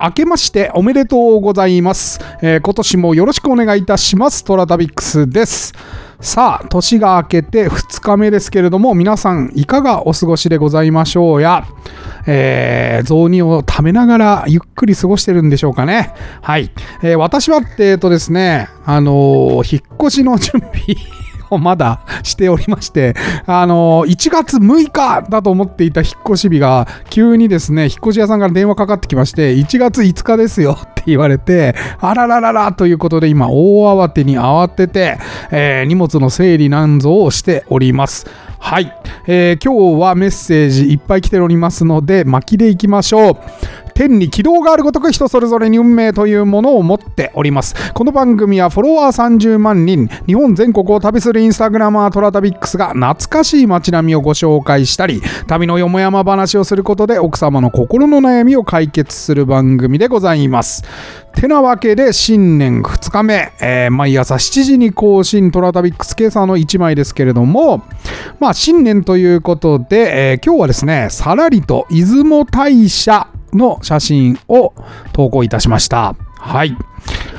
明けましておめでとうございます。えー、今年もよろしくお願いいたします。トラタビックスです。さあ、年が明けて2日目ですけれども、皆さんいかがお過ごしでございましょうや、えー、雑煮を食べながらゆっくり過ごしてるんでしょうかね。はい。えー、私は、えっとですね、あのー、引っ越しの準備をまだしておりまして、あの1月6日だと思っていた引っ越し日が、急にですね、引っ越し屋さんから電話かかってきまして、1月5日ですよ って言われて、あららららということで、今、大慌てに慌てて、えー、荷物の整理なんぞをしております。はい、えー、今日はメッセージいっぱい来ておりますので、巻きでいきましょう。天に軌道があるごとく人それぞれに運命というものを持っております。この番組はフォロワー30万人、日本全国を旅するインスタグラマートラタビックスが懐かしい街並みをご紹介したり、旅のよもやま話をすることで奥様の心の悩みを解決する番組でございます。てなわけで新年2日目、えー、毎朝7時に更新トラタビックス今朝の1枚ですけれども、まあ新年ということで、えー、今日はですね、さらりと出雲大社の写真を投稿いたしました。はい。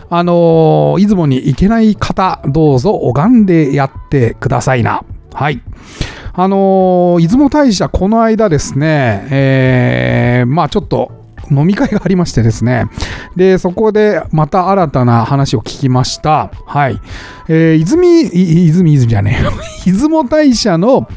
あのー、出雲に行けない方、どうぞ拝んでやってくださいな。はい。あのー、出雲大社、この間ですね、えー、まあちょっと飲み会がありましてですね。で、そこでまた新たな話を聞きました。はい。えー、泉、泉、泉じゃねえ。出雲大社の、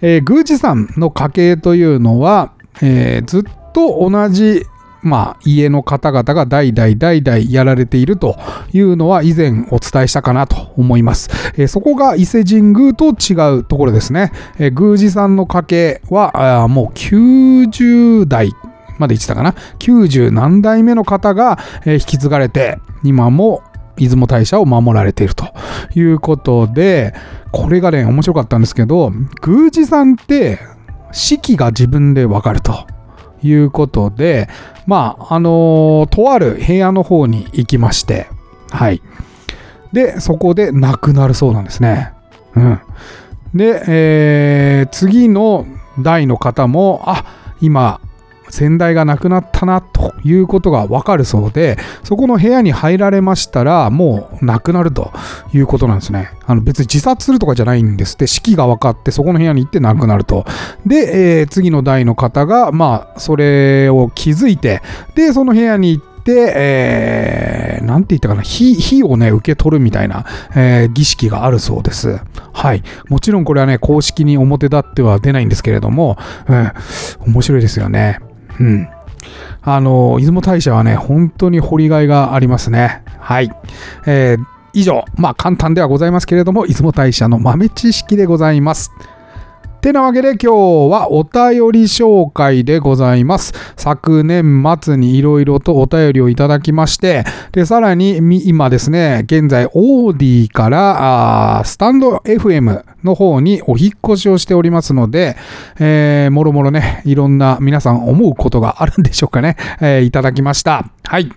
えー、宮司さんの家系というのは、えー、ずっと同じまあ、家の方々が代々代々やられているというのは以前お伝えしたかなと思います。えー、そこが伊勢神宮と違うところですね。えー、宮司さんの家系はもう90代まで言ってたかな。90何代目の方が、えー、引き継がれて、今も出雲大社を守られているということで、これがね、面白かったんですけど、宮司さんって四季が自分でわかると。いうことで、まあ、あのー、とある部屋の方に行きまして、はい。で、そこで亡くなるそうなんですね。うん。で、えー、次の代の方も、あ、今、先代が亡くなったなということがわかるそうで、そこの部屋に入られましたら、もう亡くなるということなんですね。あの別に自殺するとかじゃないんですって、死期が分かって、そこの部屋に行って亡くなると。で、えー、次の代の方が、まあ、それを気づいて、で、その部屋に行って、えー、なんて言ったかな、火、火をね、受け取るみたいな、えー、儀式があるそうです。はい。もちろんこれはね、公式に表立っては出ないんですけれども、うん、面白いですよね。うん。あの、出雲大社はね、本当に掘りがいがありますね。はい。えー、以上、まあ簡単ではございますけれども、出雲大社の豆知識でございます。てなわけで今日はお便り紹介でございます。昨年末にいろいろとお便りをいただきまして、で、さらに今ですね、現在オーディからスタンド FM の方にお引越しをしておりますので、えー、もろもろね、いろんな皆さん思うことがあるんでしょうかね、えー、いただきました。はい。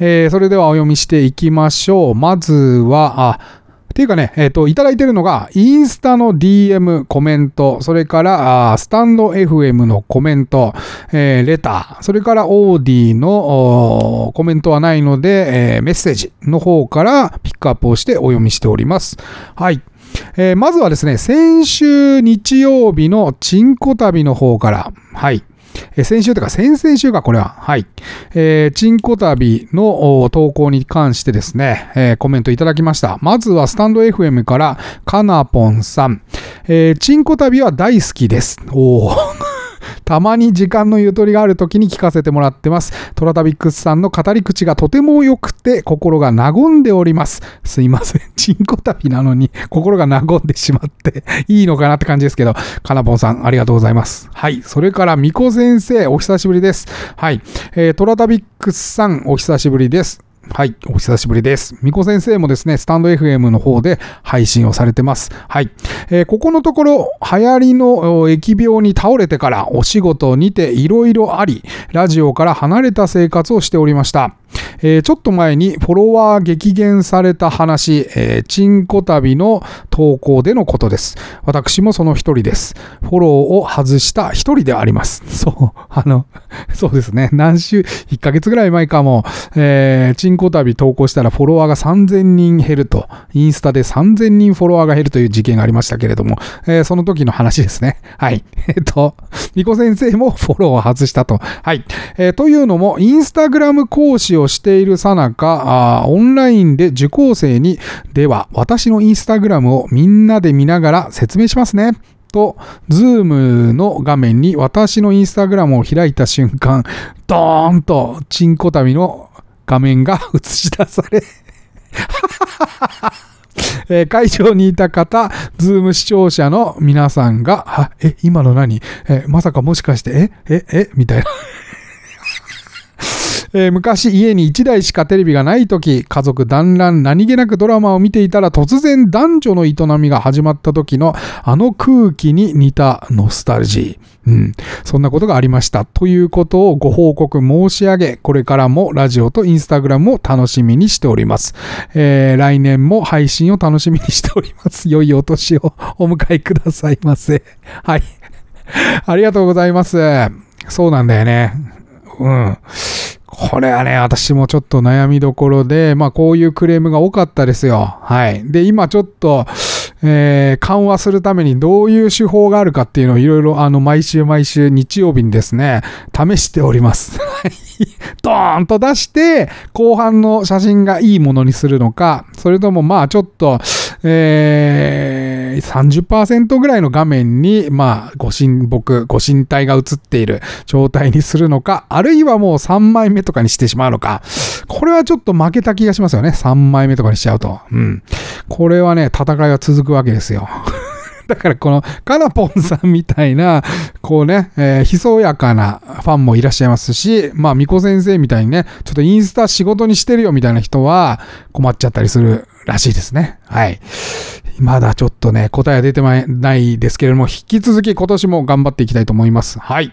えー、それではお読みしていきましょう。まずは、あっていうかね、えっ、ー、と、いただいてるのが、インスタの DM コメント、それから、スタンド FM のコメント、えー、レター、それからオーディのコメントはないので、えー、メッセージの方からピックアップをしてお読みしております。はい。えー、まずはですね、先週日曜日のチンコ旅の方から、はい。え先週というか先々週か、これは。はい。えー、チンコ旅の投稿に関してですね、えー、コメントいただきました。まずはスタンド FM から、かなぽんさん。えー、チンコ旅は大好きです。おー。たまに時間のゆとりがある時に聞かせてもらってます。トラタビックスさんの語り口がとても良くて心が和んでおります。すいません。チンコ旅なのに 心が和んでしまっていいのかなって感じですけど、かなぽんさんありがとうございます。はい。それから、みこ先生、お久しぶりです。はい。えー、トラタビックスさん、お久しぶりです。はい、お久しぶりです。みこ先生もですね、スタンド FM の方で配信をされてます。はい。えー、ここのところ、流行りの疫病に倒れてからお仕事にていろいろあり、ラジオから離れた生活をしておりました。えー、ちょっと前にフォロワー激減された話、えー、チンコ旅の投稿でのことです。私もその一人です。フォローを外した一人であります。そう、あの、そうですね。何週、1ヶ月ぐらい前かも、えー、チンコ旅投稿したらフォロワーが3000人減ると、インスタで3000人フォロワーが減るという事件がありましたけれども、えー、その時の話ですね。はい。えっ、と、ニコ先生もフォローを外したと。はい。えー、というのも、インスタグラム講師をしているさなか、オンラインで受講生に、では、私のインスタグラムをみんなで見ながら説明しますね。と、ズームの画面に私のインスタグラムを開いた瞬間、ドーンとチンコ旅の画面が 映し出され え、会場にいた方、ズーム視聴者の皆さんが、え、今の何？え、まさかもしかして、え、え、えみたいなえー、昔家に1台しかテレビがない時、家族団らん何気なくドラマを見ていたら突然男女の営みが始まった時のあの空気に似たノスタルジー。うん。そんなことがありました。ということをご報告申し上げ、これからもラジオとインスタグラムを楽しみにしております。えー、来年も配信を楽しみにしております。良いお年をお迎えくださいませ。はい。ありがとうございます。そうなんだよね。うん。これはね、私もちょっと悩みどころで、まあこういうクレームが多かったですよ。はい。で、今ちょっと、えー、緩和するためにどういう手法があるかっていうのをいろいろあの毎週毎週日曜日にですね、試しております。ドーンと出して、後半の写真がいいものにするのか、それともまあちょっと、えー、30%ぐらいの画面に、まあ、ご神木、ご神体が映っている状態にするのか、あるいはもう3枚目とかにしてしまうのか、これはちょっと負けた気がしますよね。3枚目とかにしちゃうと。うん。これはね、戦いは続くわけですよ。だからこのカナポンさんみたいな、こうね、えー、ひそやかなファンもいらっしゃいますし、まあ、みこ先生みたいにね、ちょっとインスタ仕事にしてるよみたいな人は困っちゃったりするらしいですね。はい。まだちょっとね、答えは出てないですけれども、引き続き今年も頑張っていきたいと思います。はい。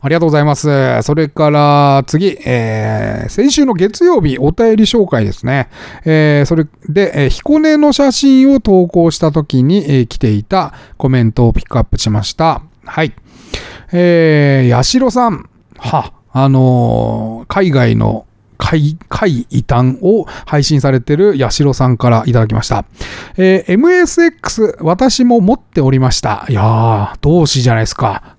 ありがとうございます。それから次、えー、先週の月曜日お便り紹介ですね。えー、それで、えー、彦根の写真を投稿した時に、えー、来ていたコメントをピックアップしました。はい。えー、八代さん。は、あのー、海外の怪、怪異端を配信されている八代さんからいただきました。えー、MSX 私も持っておりました。いやー、同志じゃないですか。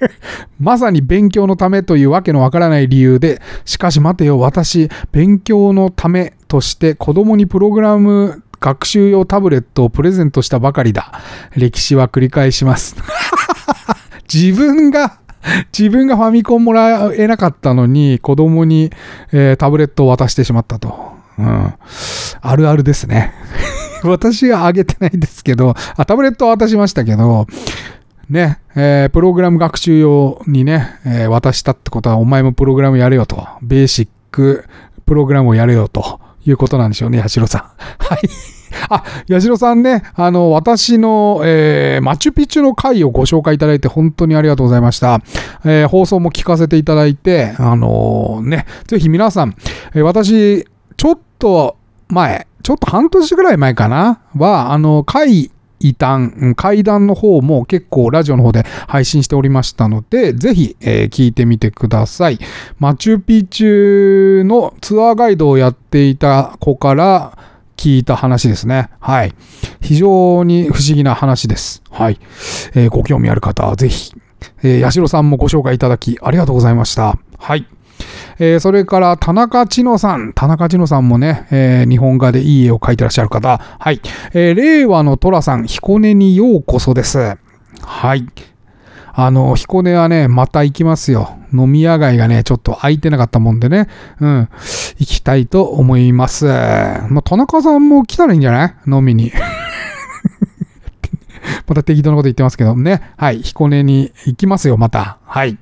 まさに勉強のためというわけのわからない理由で、しかし待てよ、私、勉強のためとして子供にプログラム学習用タブレットをプレゼントしたばかりだ。歴史は繰り返します。自分が 自分がファミコンもらえなかったのに、子供に、えー、タブレットを渡してしまったと。うん。あるあるですね。私はあげてないですけど、あ、タブレットは渡しましたけど、ね、えー、プログラム学習用にね、えー、渡したってことは、お前もプログラムやれよと。ベーシックプログラムをやれよということなんでしょうね、八代さん。はい。あ、八代さんね、あの、私の、えー、マチュピチュの回をご紹介いただいて本当にありがとうございました。えー、放送も聞かせていただいて、あのー、ね、ぜひ皆さん、えー、私、ちょっと前、ちょっと半年ぐらい前かなは、あの、回異端、階段の方も結構ラジオの方で配信しておりましたので、ぜひ、えー、聞いてみてください。マチュピチュのツアーガイドをやっていた子から聞いた話ですね。はい。非常に不思議な話です。はい。えー、ご興味ある方はぜひ、えー、八代さんもご紹介いただきありがとうございました。はい。えー、それから田中千乃さん。田中千乃さんもね、えー、日本画でいい絵を描いてらっしゃる方。はい。えー、令和の寅さん、彦根にようこそです。はい。あの、彦根はね、また行きますよ。飲み屋街がね、ちょっと空いてなかったもんでね、うん、行きたいと思います。まあ、田中さんも来たらいいんじゃない？飲みに。また適当なこと言ってますけどね。はい、彦根に行きますよ、また。はい。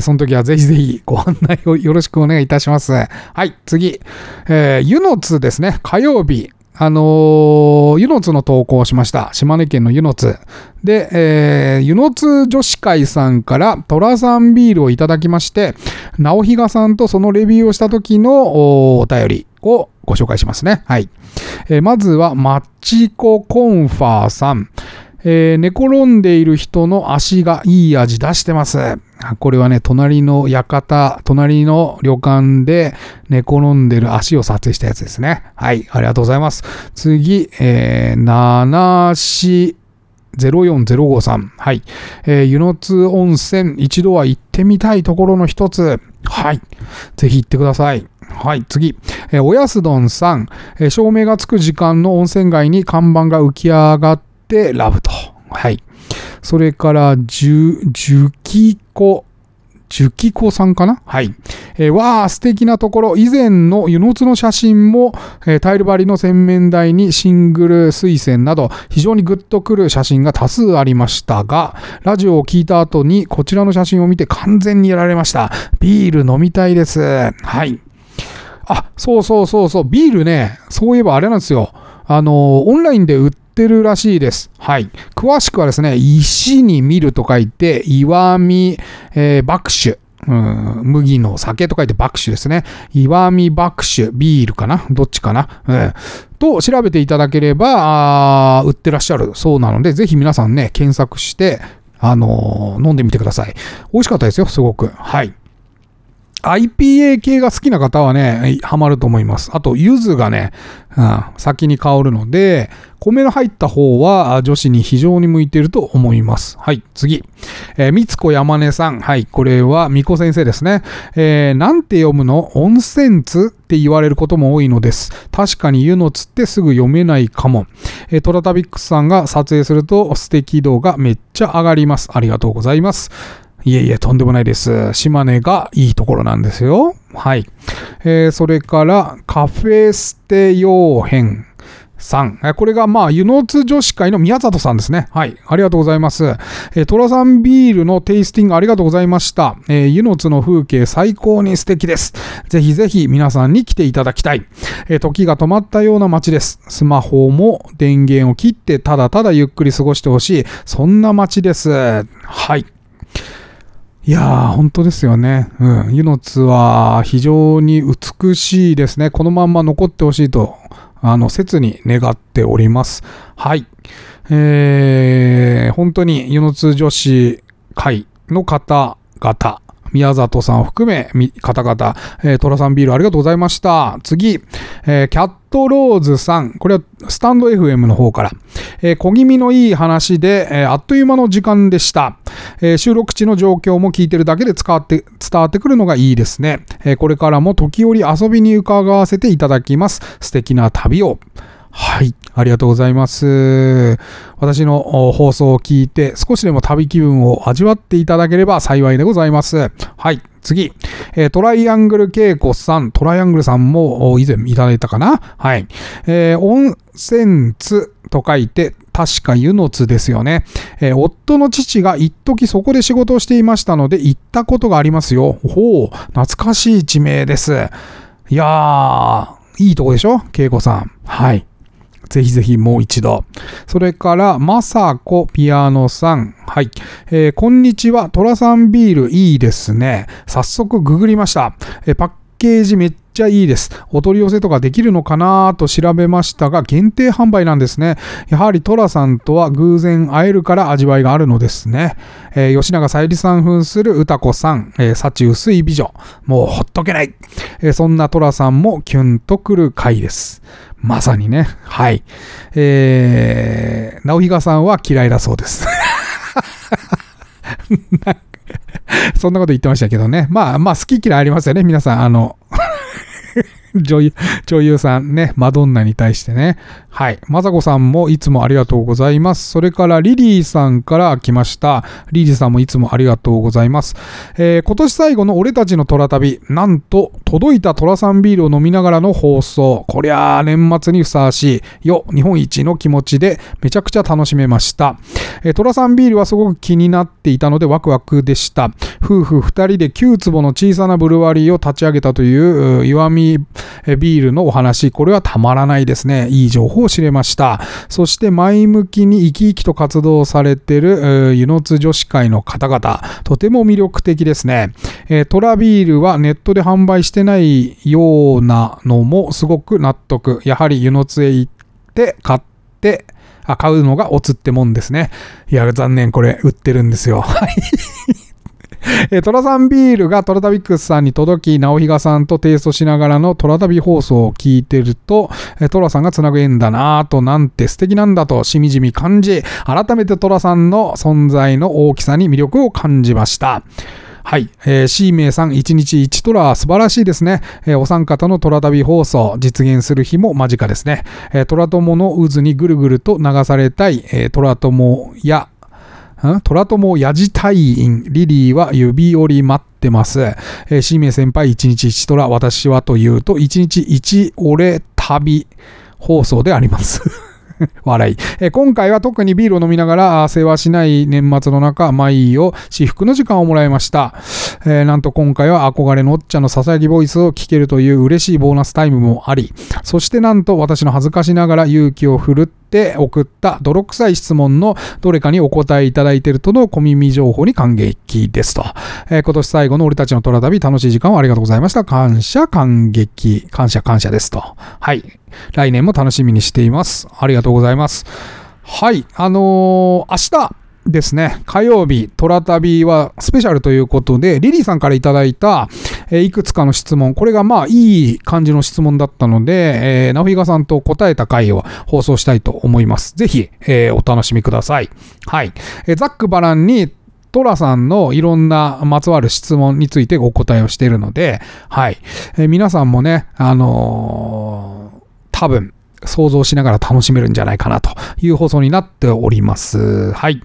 その時はぜひぜひご案内をよろしくお願いいたします。はい、次。えー、ユノツですね。火曜日。あのー、湯の津の投稿をしました。島根県の湯の津。で、えー、湯の津女子会さんから虎さんビールをいただきまして、直比嘉さんとそのレビューをした時のお便りをご紹介しますね。はい。えー、まずは、マッチココンファーさん。えー、寝転んでいる人の足がいい味出してます。これはね、隣の館、隣の旅館で寝転んでる足を撮影したやつですね。はい、ありがとうございます。次、えー、七市04053さん。はい。えー、湯の津温泉、一度は行ってみたいところの一つ。はい。ぜひ行ってください。はい、次。えー、おやすどんさん。えー、照明がつく時間の温泉街に看板が浮き上がってラブと。はい。それから、じゅ、じゅきこ、じゅきこさんかな？はい。えー、わあ、素敵なところ。以前の湯の津の写真も、えー、タイル張りの洗面台にシングル水栓など、非常にグッとくる写真が多数ありましたが、ラジオを聞いた後にこちらの写真を見て完全にやられました。ビール飲みたいです。はい。あ、そうそうそうそう、ビールね、そういえばあれなんですよ。あの、オンラインで売ってるらしいです。はい。詳しくはですね、石に見ると書いて、岩見、えー、爆酒。うん、麦の酒と書いて爆酒ですね。岩見爆酒、ビールかな？どっちかな、うん、と調べていただければ、あ売ってらっしゃるそうなので、ぜひ皆さんね、検索して、あのー、飲んでみてください。美味しかったですよ、すごく。はい。IPA 系が好きな方はね、ハマると思います。あと、柚子がね、うん、先に香るので、米の入った方は女子に非常に向いていると思います。はい、次。えー、みつこ山根さん。はい、これはみこ先生ですね。えー、なんて読むの？温泉津って言われることも多いのです。確かに湯の津ってすぐ読めないかも。えー、トラタビックスさんが撮影すると素敵度がめっちゃ上がります。ありがとうございます。いえいえ、とんでもないです。島根がいいところなんですよ。はい。えー、それから、カフェステ用編。さん。これが、まあ、湯の津女子会の宮里さんですね。はい。ありがとうございます。えー、トラさんビールのテイスティングありがとうございました。えー、湯の津の風景最高に素敵です。ぜひぜひ皆さんに来ていただきたい。えー、時が止まったような街です。スマホも電源を切ってただただゆっくり過ごしてほしい。そんな街です。はい。いやー、本当ですよね。うん。湯の津は非常に美しいですね。このまんま残ってほしいと、あの、切に願っております。はい。えー、本当に湯の津女子会の方々、宮里さんを含め、方々、えー、トラさんビールありがとうございました。次、えー、キャットローズさん。これはスタンド FM の方から。えー、小気味のいい話で、えー、あっという間の時間でした。えー、収録地の状況も聞いてるだけで伝わって伝わってくるのがいいですね。えこれからも時折遊びに伺わせていただきます。素敵な旅を。はい。ありがとうございます。私の放送を聞いて少しでも旅気分を味わっていただければ幸いでございます。はい。次。えー、トライアングル稽古さん。トライアングルさんも以前いただいたかな？はい。えー、温泉津と書いて、確か湯の津ですよね。えー、夫の父が一時そこで仕事をしていましたので行ったことがありますよ。ほう、懐かしい地名です。いやー、いいとこでしょ？恵子さん。はい。ぜひぜひもう一度。それから、まさこピアノさん。はい。えー、こんにちは。トラさんビールいいですね。早速ググりました。えー、パッケージめっちゃいいです。お取り寄せとかできるのかなと調べましたが、限定販売なんですね。やはりトラさんとは偶然会えるから味わいがあるのですね。えー、吉永さゆりさん扮する歌子さん、えー、幸薄い美女。もうほっとけない。えー、そんなトラさんもキュンとくる回です。まさにね。はい。えー、直比嘉さんは嫌いだそうです。そんなこと言ってましたけどね。まあまあ好き嫌いありますよね。皆さん、あの 女優、女優さんね、マドンナに対してね。はい。まさこさんもいつもありがとうございます。それからリリーさんから来ました。リリーさんもいつもありがとうございます。えー今年最後の俺たちの虎旅、なんと届いた虎さんビールを飲みながらの放送。こりゃあ年末にふさわしいよ、日本一の気持ちでめちゃくちゃ楽しめました。えー、虎さんビールはすごく気になっていたのでワクワクでした。夫婦2人で9坪の小さなブルワリーを立ち上げたというう岩見ビールのお話。これはたまらないですね。いい情報を知れました。そして前向きに生き生きと活動されてる湯の津女子会の方々。とても魅力的ですね。えトラビールはネットで販売してないようなのもすごく納得。やはり湯の津へ行って買って、あ買うのがオツってもんですね。いや、残念、これ売ってるんですよ。はい。えトラさんビールがトラタビックスさんに届き、直比賀さんとテイストしながらのトラタビ放送を聞いてると、えトラさんがつなぐ縁だなぁと、なんて素敵なんだと、しみじみ感じ、改めてトラさんの存在の大きさに魅力を感じました。はい。えー、シーメイさん、1日1トラ、素晴らしいですね。えーお三方のトラ旅放送、実現する日も間近ですね。えー、トラ友の渦にぐるぐると流されたい、えートラ友や、ん？トラ友やじ隊員、リリーは指折り待ってます。えー、シーメイ先輩、1日1トラ、私はというと、1日1俺旅放送であります。笑い、え今回は特にビールを飲みながら世話しない年末の中、毎を至福の時間をもらいました。えーなんと今回は憧れのおっちゃんのささやきボイスを聞けるという嬉しいボーナスタイムもあり、そしてなんと私の恥ずかしながら勇気を振るって送った泥臭い質問のどれかにお答えいただいているとの小耳情報に感激ですと。えー今年最後の俺たちの虎旅楽しい時間をありがとうございました。感謝感激、感謝感謝ですと。はい。来年も楽しみにしています。ありがとうございます。はい。あのー明日、ですね、火曜日、トラ旅はスペシャルということで、リリーさんからいただいた、えいくつかの質問、これがまあいい感じの質問だったので、えー、ナフィガさんと答えた回を放送したいと思います。ぜひ、えーお楽しみください。はい。えーザックバランにトラさんのいろんなまつわる質問についてお答えをしているので、はい。えー皆さんもね、あのー多分、想像しながら楽しめるんじゃないかなという放送になっております。はい。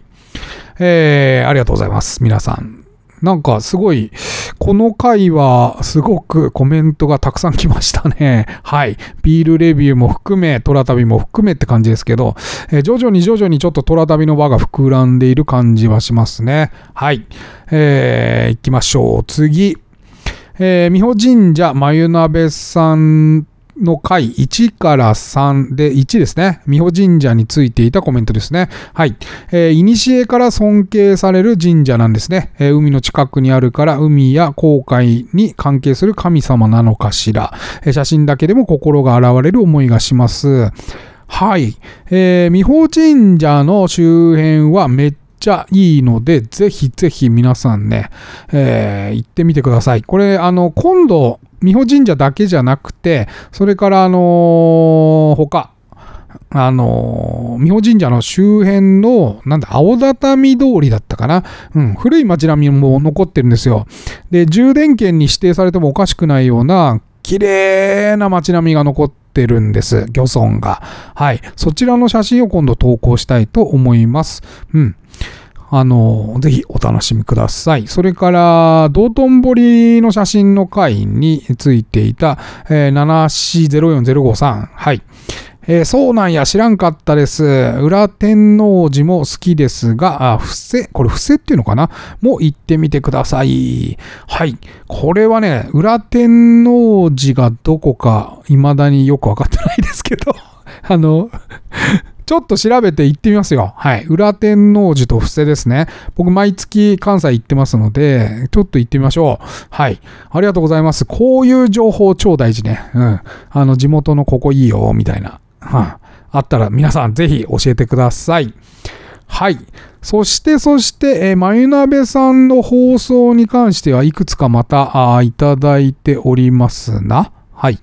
えー、ありがとうございます。皆さん。なんかすごい、この回はすごくコメントがたくさん来ましたね。はい。ビールレビューも含め、トラ旅も含めって感じですけど、えー徐々に徐々にちょっとトラ旅の輪が膨らんでいる感じはしますね。はい。えー、行きましょう。次。えー、美保神社眉鍋さんの回1から3で1ですね。美保神社についていたコメントですね。はい。えー、いにしえから尊敬される神社なんですね。えー海の近くにあるから海や航海に関係する神様なのかしら。えー写真だけでも心が洗われる思いがします。はい。えー、美保神社の周辺はめっちゃいいので、ぜひぜひ皆さんね、えー行ってみてください。これ、あの、今度、美保神社だけじゃなくて、それから、あのー他、あのー美保神社の周辺の、なんだ、青畳通りだったかな？うん、古い街並みも残ってるんですよ。で、充電圏に指定されてもおかしくないような、綺麗な街並みが残ってるんです。漁村が。はい。そちらの写真を今度投稿したいと思います。うん。あの、ぜひお楽しみください。それから、道頓堀の写真の回についていた、えー、740453。はい。えーそうなんや、知らんかったです。裏天王寺も好きですが、あ、伏せ、これ伏せっていうのかな？も行ってみてください。はい。これはね、裏天王寺がどこか、未だによくわかってないですけど、あの、ちょっと調べて行ってみますよ。はい。裏天王寺と布施ですね。僕、毎月関西行ってますので、ちょっと行ってみましょう。はい。ありがとうございます。こういう情報超大事ね。うん。あの、地元のここいいよ、みたいな。はあったら皆さんぜひ教えてください。はい。そして、そして、えー、まゆなべさんの放送に関してはいくつかまたあいただいておりますな。はい。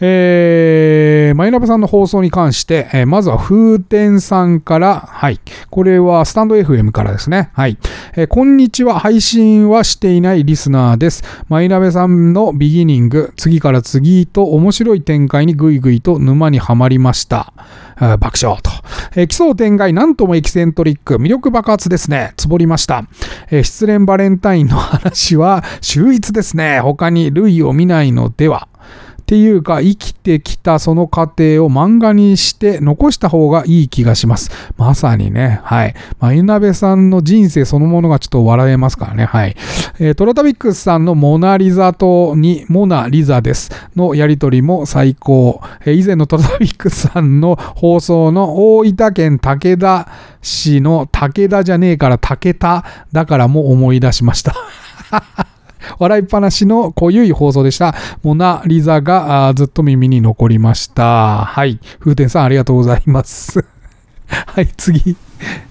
えー、マイナベさんの放送に関して、えーまずは風天さんから、はい。これはスタンド FM からですね。はい。えーこんにちは。配信はしていないリスナーです。マイナベさんのビギニング、次から次と面白い展開にぐいぐいと沼にはまりました。爆笑と。えー奇想天外、なんともエキセントリック、魅力爆発ですね。つぼりました。えー失恋バレンタインの話は秀逸ですね。他に類を見ないのでは。っていうか、生きてきたその過程を漫画にして残した方がいい気がします。まさにね、はい。まあ、ゆなべさんの人生そのものがちょっと笑えますからね、はい。えートラタビックスさんのモナリザとにモナリザですのやりとりも最高。えー以前のトラタビックスさんの放送の大分県武田市の武田じゃねえから武田だからも思い出しました。笑いっぱなしの濃ゆい放送でした。モナ・リザがずっと耳に残りました。はい。風天さんありがとうございます。はい、次。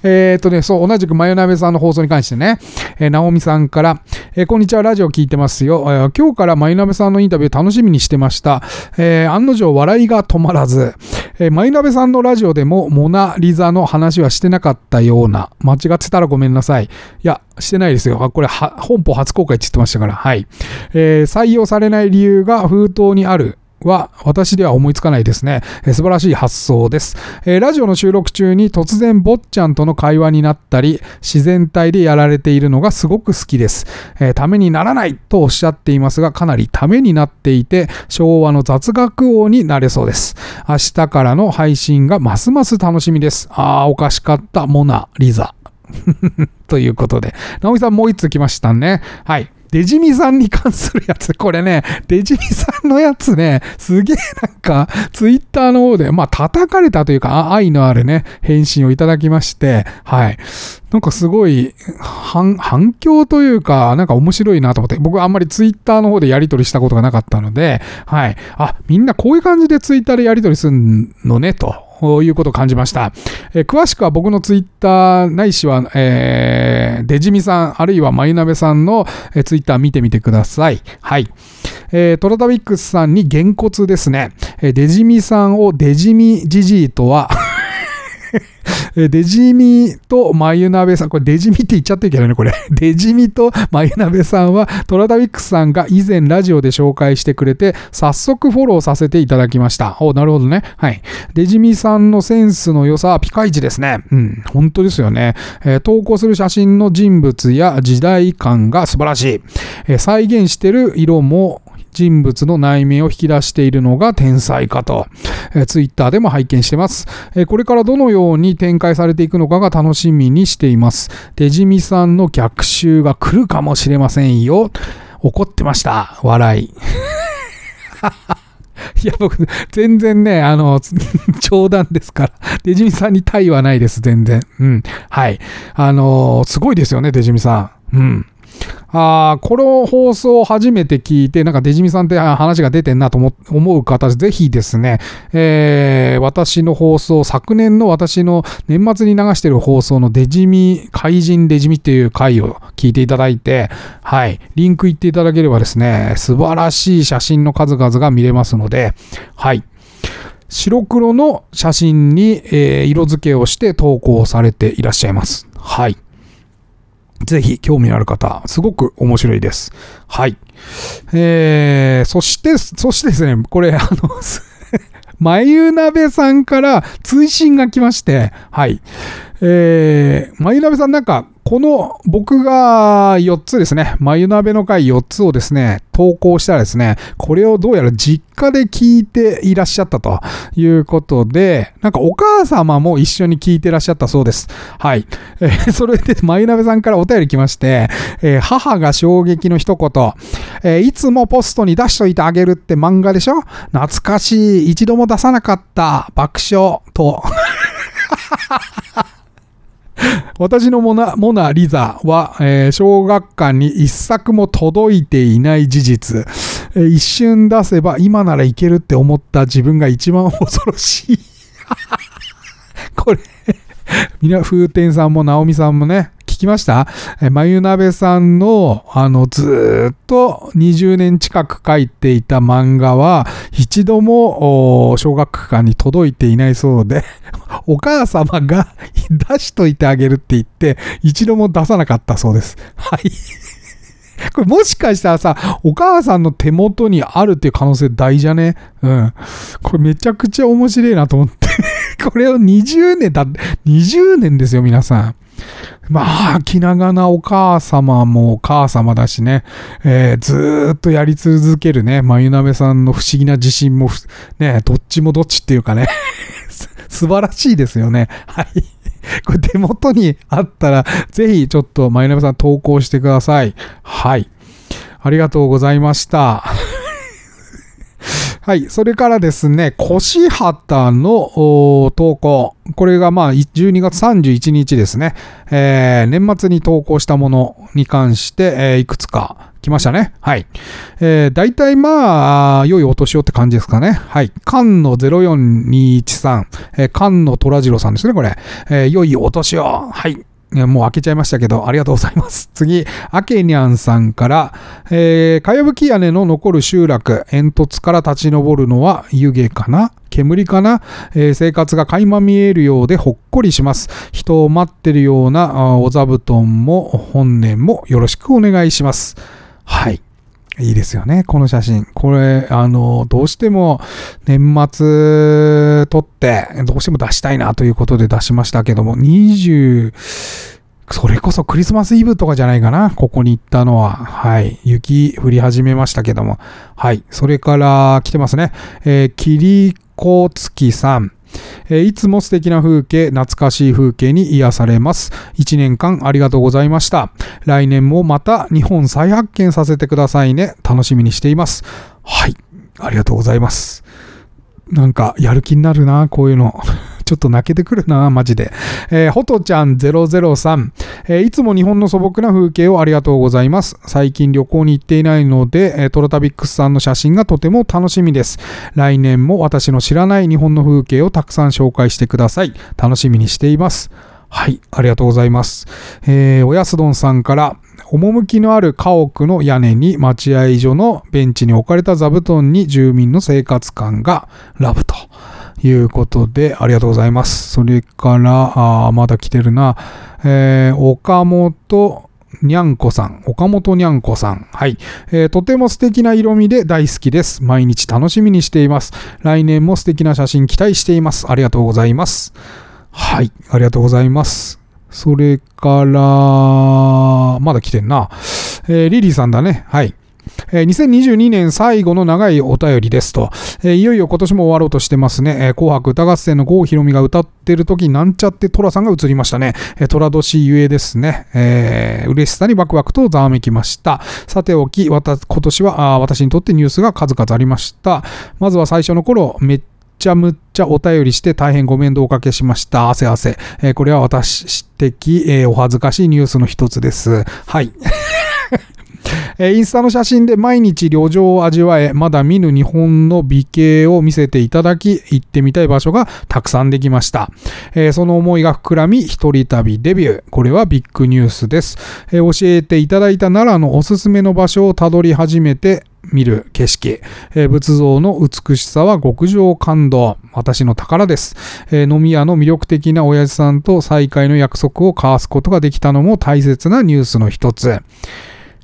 えっ、とね、そう、同じくマヨナベさんの放送に関してね、えー、ナオミさんから、えーこんにちは、ラジオ聞いてますよ。えー今日からマヨナベさんのインタビュー楽しみにしてました。えー案の定笑いが止まらず、えーマヨナベさんのラジオでもモナ・リザの話はしてなかったような、間違ってたらごめんなさい。いや、してないですよ。あこれは、本邦初公開って言ってましたから、はい。えー採用されない理由が封筒にある。は私では思いつかないですね、えー素晴らしい発想です、えーラジオの収録中に突然坊ちゃんとの会話になったり自然体でやられているのがすごく好きです、えーためにならないとおっしゃっていますがかなりためになっていて昭和の雑学王になれそうです。明日からの配信がますます楽しみです。あーおかしかった。モナ・リザ。ということで、直美さんもう一つ来ましたね。はい。デジミさんに関するやつ、これね、デジミさんのやつね、すげえなんか、ツイッターの方で、まあ、叩かれたというか、愛のあるね、返信をいただきまして、はい。なんかすごい、反、反響というか、なんか面白いなと思って、僕あんまりツイッターの方でやり取りしたことがなかったので、はい。あ、みんなこういう感じでツイッターでやり取りするのね、と。こういうことを感じました。えー詳しくは僕のツイッターないしは、えーデジミさん、あるいはマユナベさんの、えーツイッター見てみてください。はい。えートラタビックスさんにげんこつですね。えーデジミさんをデジミジジイとは、デジミとマユナベさん、これデジミって言っちゃってるけどね、これ。デジミとマユナベさんは、トラタビックスさんが以前ラジオで紹介してくれて、早速フォローさせていただきました。お、なるほどね。はい。デジミさんのセンスの良さはピカイチですね。うん、本当ですよね。えー投稿する写真の人物や時代感が素晴らしい。えー再現してる色も、人物の内面を引き出しているのが天才かと、えー、ツイッターでも拝見してます、えーこれからどのように展開されていくのかが楽しみにしています。デジミさんの逆襲が来るかもしれませんよ。怒ってました。笑い。いや、僕、全然ね、あの、冗談ですから。デジミさんに対はないです、全然。うん。はい。あのすごいですよね、デジミさん。うん。あーこの放送を初めて聞いて、なんかデジミさんって話が出てんなと思う方、ぜひですね、えー私の放送、昨年の私の年末に流してる放送のデジミ、怪人デジミっていう回を聞いていただいて、はい、リンク言っていただければですね、素晴らしい写真の数々が見れますので、はい。白黒の写真に、えー色付けをして投稿されていらっしゃいます。はい。ぜひ興味のある方、すごく面白いです。はい。えー、そして、そしてですね、これ、あの、す まゆなべさんから通信が来まして、はい。えー、まゆなべさんなんか、この僕が4つですね、まゆなべの回4つをですね、投稿したらですね、これをどうやら実家で聞いていらっしゃったということで、なんかお母様も一緒に聞いてらっしゃったそうです。はい。えーそれで、まゆなべさんからお便り来まして、えー母が衝撃の一言、えーいつもポストに出しといてあげるって漫画でしょ？懐かしい、一度も出さなかった、爆笑、と。私のモナモナ・リザは、えー小学館に一作も届いていない事実、えー一瞬出せば今ならいけるって思った自分が一番恐ろしい。これ、みな、風天さんも直美さんもね、聞きました？え眉鍋さんの、あの、ずっと20年近く書いていた漫画は、一度も小学館に届いていないそうで、お母様が出しといてあげるって言って、一度も出さなかったそうです。はい。これもしかしたらさ、お母さんの手元にあるっていう可能性大じゃね？うん。これめちゃくちゃ面白いなと思って。これを20年だ、20年ですよ、皆さん。まあ、気長なお母様もお母様だしね、えーずーっとやり続けるね、眉鍋さんの不思議な自信も、ね、どっちもどっちっていうかね、素晴らしいですよね。はい。これ手元にあったら、ぜひちょっと眉鍋さん投稿してください。はい。ありがとうございました。はい。それからですね、腰旗の投稿。これがまあ、12月31日ですね。えー年末に投稿したものに関して、えーいくつか来ましたね。はい。えー、大体まあ、良いお年をって感じですかね。はい。菅野04213、えー、菅野虎次郎さんですね、これ。えー良いお年を。はい。もう開けちゃいましたけど、ありがとうございます。次、あけにゃんさんから、えー、かやぶき屋根の残る集落、煙突から立ち上るのは湯気かな？煙かな、えー生活が垣間見えるようでほっこりします。人を待ってるようなお座布団も本年もよろしくお願いします。はい。いいですよね、この写真。これ、あの、どうしても年末撮って、どうしても出したいなということで出しましたけども、20、それこそクリスマスイブとかじゃないかな、ここに行ったのは。はい。雪降り始めましたけども。はい。それから来てますね。えー、キリコツキさん。えーいつも素敵な風景、懐かしい風景に癒されます。1年間ありがとうございました。来年もまた日本再発見させてくださいね。楽しみにしています。はい。ありがとうございます。なんか、やる気になるな、こういうの。ちょっと泣けてくるな、マジで。えー、ほとちゃん003、えーいつも日本の素朴な風景をありがとうございます。最近旅行に行っていないので、えートロタビックスさんの写真がとても楽しみです。来年も私の知らない日本の風景をたくさん紹介してください。楽しみにしています。はい、ありがとうございます。えー、おやすどんさんから、趣のある家屋の屋根に待合所のベンチに置かれた座布団に住民の生活感がラブということでありがとうございます。それから、あーまだ来てるな、えー岡本にゃんこさん、岡本にゃんこさん。はい、えーとても素敵な色味で大好きです。毎日楽しみにしています。来年も素敵な写真期待しています。ありがとうございます。はい、ありがとうございます。それから、まだ来てんな。えーリリーさんだね。はい。えー2022年最後の長いお便りですと、えーいよいよ今年も終わろうとしてますね。えー紅白歌合戦の郷ひろみが歌ってる時なんちゃってトラさんが映りましたね。えー、トラ年ゆえですね。えー嬉しさにワクワクとざわめきました。さておき、わた今年はあ私にとってニュースが数々ありました。まずは最初の頃、めっちゃむっちゃお便りして大変ご面倒をおかけしました。汗汗。えーこれは私的、えーお恥ずかしいニュースの一つです。はい。えーインスタの写真で毎日旅情を味わえ、まだ見ぬ日本の美形を見せていただき、行ってみたい場所がたくさんできました。えーその思いが膨らみ、一人旅デビュー。これはビッグニュースです。えー教えていただいた奈良のおすすめの場所をたどり始めて、見る景色、えー仏像の美しさは極上感動。私の宝です。えー飲み屋の魅力的な親父さんと再会の約束を交わすことができたのも大切なニュースの一つ。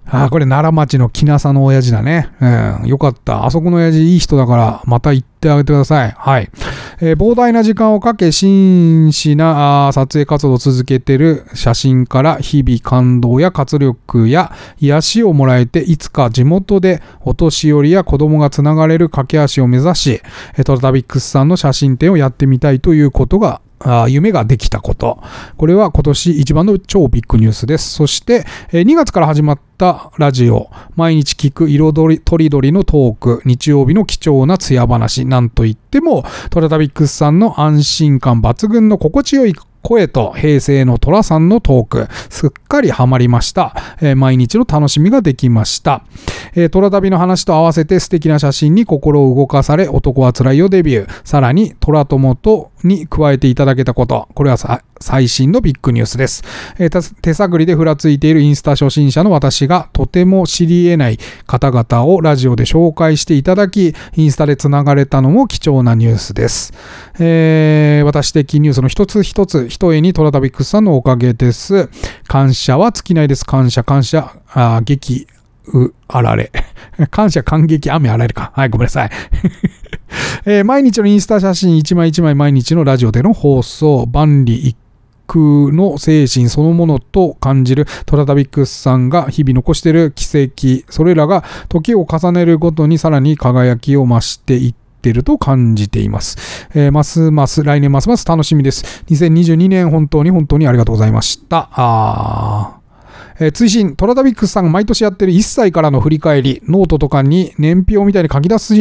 ああ、これ奈良町の木なさの親父だね。うん、よかった。あそこの親父いい人だから、また行ってあげてください。はい。えー膨大な時間をかけ、真摯なあー撮影活動を続けてる写真から、日々感動や活力や癒しをもらえて、いつか地元でお年寄りや子供がつながれる駆け足を目指し、えートラタビックスさんの写真展をやってみたいということが夢ができたこと。これは今年一番の超ビッグニュースです。そして、えー2月から始まったラジオ、毎日聞く彩りとりどりのトーク、日曜日の貴重な艶話、なんといっても、トラタビックスさんの安心感抜群の心地よい声と平成の虎さんのトーク、すっかりハマりました。えー毎日の楽しみができました。えー、トラ旅の話と合わせて素敵な写真に心を動かされ、男は辛いよデビュー。さらに、トラ友とに加えていただけたこと。これは最新のビッグニュースです。えー、手探りでふらついているインスタ初心者の私がとても知り得ない方々をラジオで紹介していただき、インスタで繋がれたのも貴重なニュースです。えー、私的ニュースの一つ一つ、一重にトラタビックスさんのおかげです。感謝は尽きないです。感謝、感謝、あ激、う、あられ。感謝、感激、雨、あられか。はい、ごめんなさい。えー、毎日のインスタ写真一枚一枚毎日のラジオでの放送、万里一空の精神そのものと感じるトラタビックスさんが日々残している奇跡、それらが時を重ねるごとにさらに輝きを増していって、ていると感じています。えー、ますます、来年ますます楽しみです。2022年本当に本当にありがとうございました。あえー、追伸、トラダビックスさんが毎年やってる1歳からの振り返り、ノートとかに年表みたいに書き出す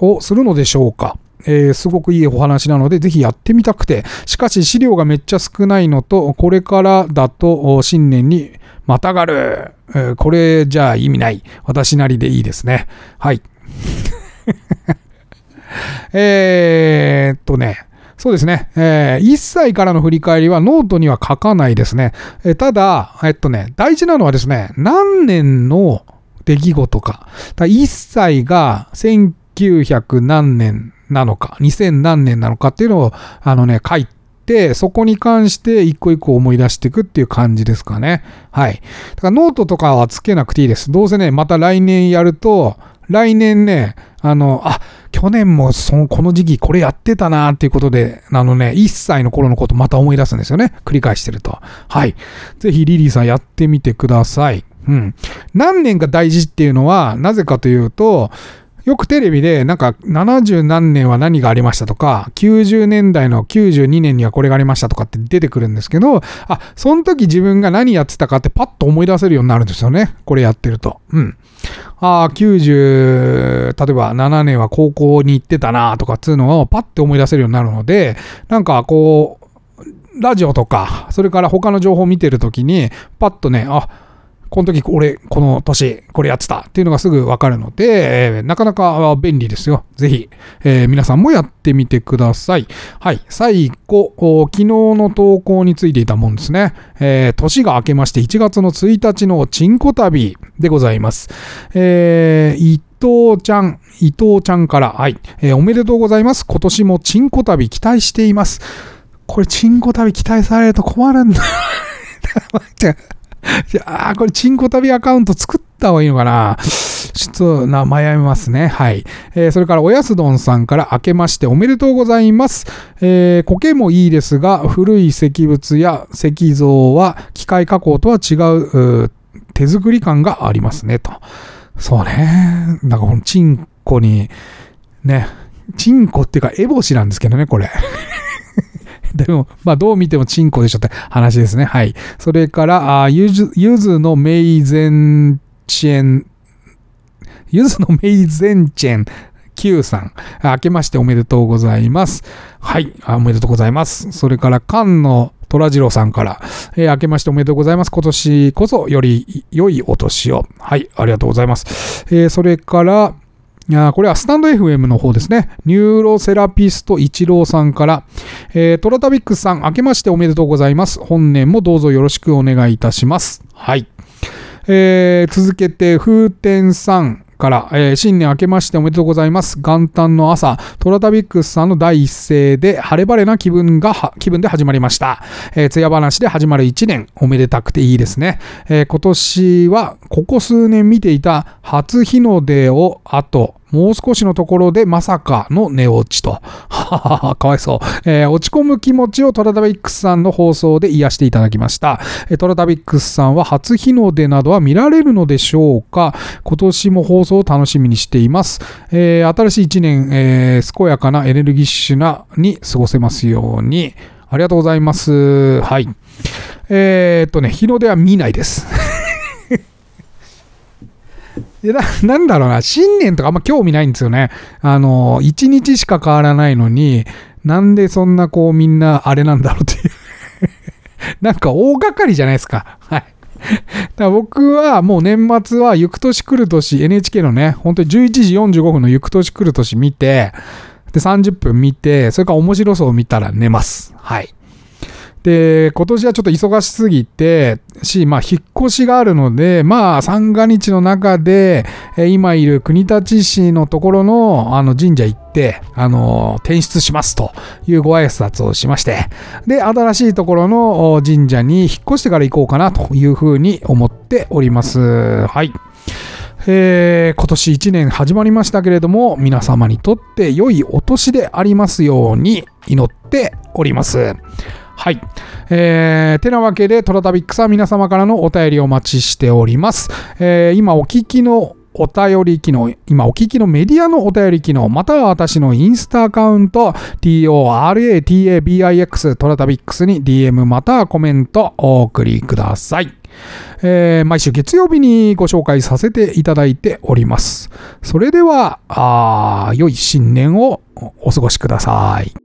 をするのでしょうか。えー、すごくいいお話なので、ぜひやってみたくて、しかし資料がめっちゃ少ないのと、これからだと新年にまたがる。えー、これじゃあ意味ない。私なりでいいですね。はい。えーっとね、そうですね。えー、1歳からの振り返りはノートには書かないですね。えー、ただ、えっとね、大事なのはですね、何年の出来事か。だ1歳が1900何年なのか、2000何年なのかっていうのを、あのね、書いて、そこに関して一個一個思い出していくっていう感じですかね。はい。だからノートとかはつけなくていいです。どうせね、また来年やると、来年ね、あの、あ、去年もその、この時期これやってたなっていうことで、あのね、1歳の頃のことまた思い出すんですよね。繰り返してると。はい。ぜひリリーさんやってみてください。うん。何年が大事っていうのは、なぜかというと、よくテレビでなんか70何年は何がありましたとか、90年代の92年にはこれがありましたとかって出てくるんですけど、あ、その時自分が何やってたかってパッと思い出せるようになるんですよね。これやってると。うん。ああ、90、例えば7年は高校に行ってたなとかっていうのをパッて思い出せるようになるので、なんかこう、ラジオとか、それから他の情報を見てるときに、パッとね、あ、この時俺、この年、これやってたっていうのがすぐわかるので、えー、なかなか便利ですよ。ぜひ、えー、皆さんもやってみてください。はい。最後、昨日の投稿についていたもんですね。えー、年が明けまして1月の1日のチンコ旅でございます。えー、伊藤ちゃん、伊藤ちゃんから、はい、えー、おめでとうございます。今年もチンコ旅期待しています。これ、チンコ旅期待されると困るんだ。ああ、これ、チンコ旅アカウント作った方がいいのかな？ちょっとな、迷いますね。はい。えー、それから、おやすどんさんから明けましておめでとうございます。えー、苔もいいですが、古い石仏や石像は機械加工とは違う、う手作り感がありますね、と。そうね。なんかこのチンコに、ね、チンコっていうか、エボシなんですけどね、これ。でも、まあ、どう見てもチンコでしょって話ですね。はい。それから、あゆず、ゆずのメイゼンチェン、ゆずのメイゼンチェン Q さん、明けましておめでとうございます。はい、おめでとうございます。それから、菅野虎次郎さんから、えー、明けましておめでとうございます。今年こそより良いお年を。はい、ありがとうございます。えー、それから、これはスタンド FM の方ですね。ニューロセラピスト一郎さんから、えー、トラタビックスさん、明けましておめでとうございます。本年もどうぞよろしくお願いいたします。はい。えー、続けて、風天さん、から、えー、新年明けましておめでとうございます。元旦の朝、トラタビックスさんの第一声で晴れ晴れな気分が、気分で始まりました。えー、艶話で始まる一年、おめでたくていいですね。えー、今年は、ここ数年見ていた初日の出をあと、もう少しのところでまさかの寝落ちと。ははは、かわいそう。えー、落ち込む気持ちをトラタビックスさんの放送で癒していただきました。え、トラタビックスさんは初日の出などは見られるのでしょうか今年も放送を楽しみにしています。えー、新しい一年、えー、健やかなエネルギッシュなに過ごせますように。ありがとうございます。はい。えー、っとね、日の出は見ないです。でな、なんだろうな、新年とかあんま興味ないんですよね。あの、一日しか変わらないのに、なんでそんなこうみんなあれなんだろうっていう なんか大掛かりじゃないですか。はい。だ僕はもう年末は行く年来る年 NHK のね、本当に11時45分の行く年来る年見て、で30分見て、それから面白そう見たら寝ます。はい。で、今年はちょっと忙しすぎて、し、まあ、引っ越しがあるので、まあ、三が日の中で、今いる国立市のところの、あの、神社行って、あの、転出しますというご挨拶をしまして、で、新しいところの神社に引っ越してから行こうかなというふうに思っております。はい。えー、今年1年始まりましたけれども、皆様にとって良いお年でありますように祈っております。はい。えー、てなわけで、トラタビックスは皆様からのお便りをお待ちしております。えー、今お聞きのお便り機能、今お聞きのメディアのお便り機能、または私のインスタアカウント、toratabix トラタビックスに DM またはコメントお送りください。えー、毎週月曜日にご紹介させていただいております。それでは、あ良い新年をお過ごしください。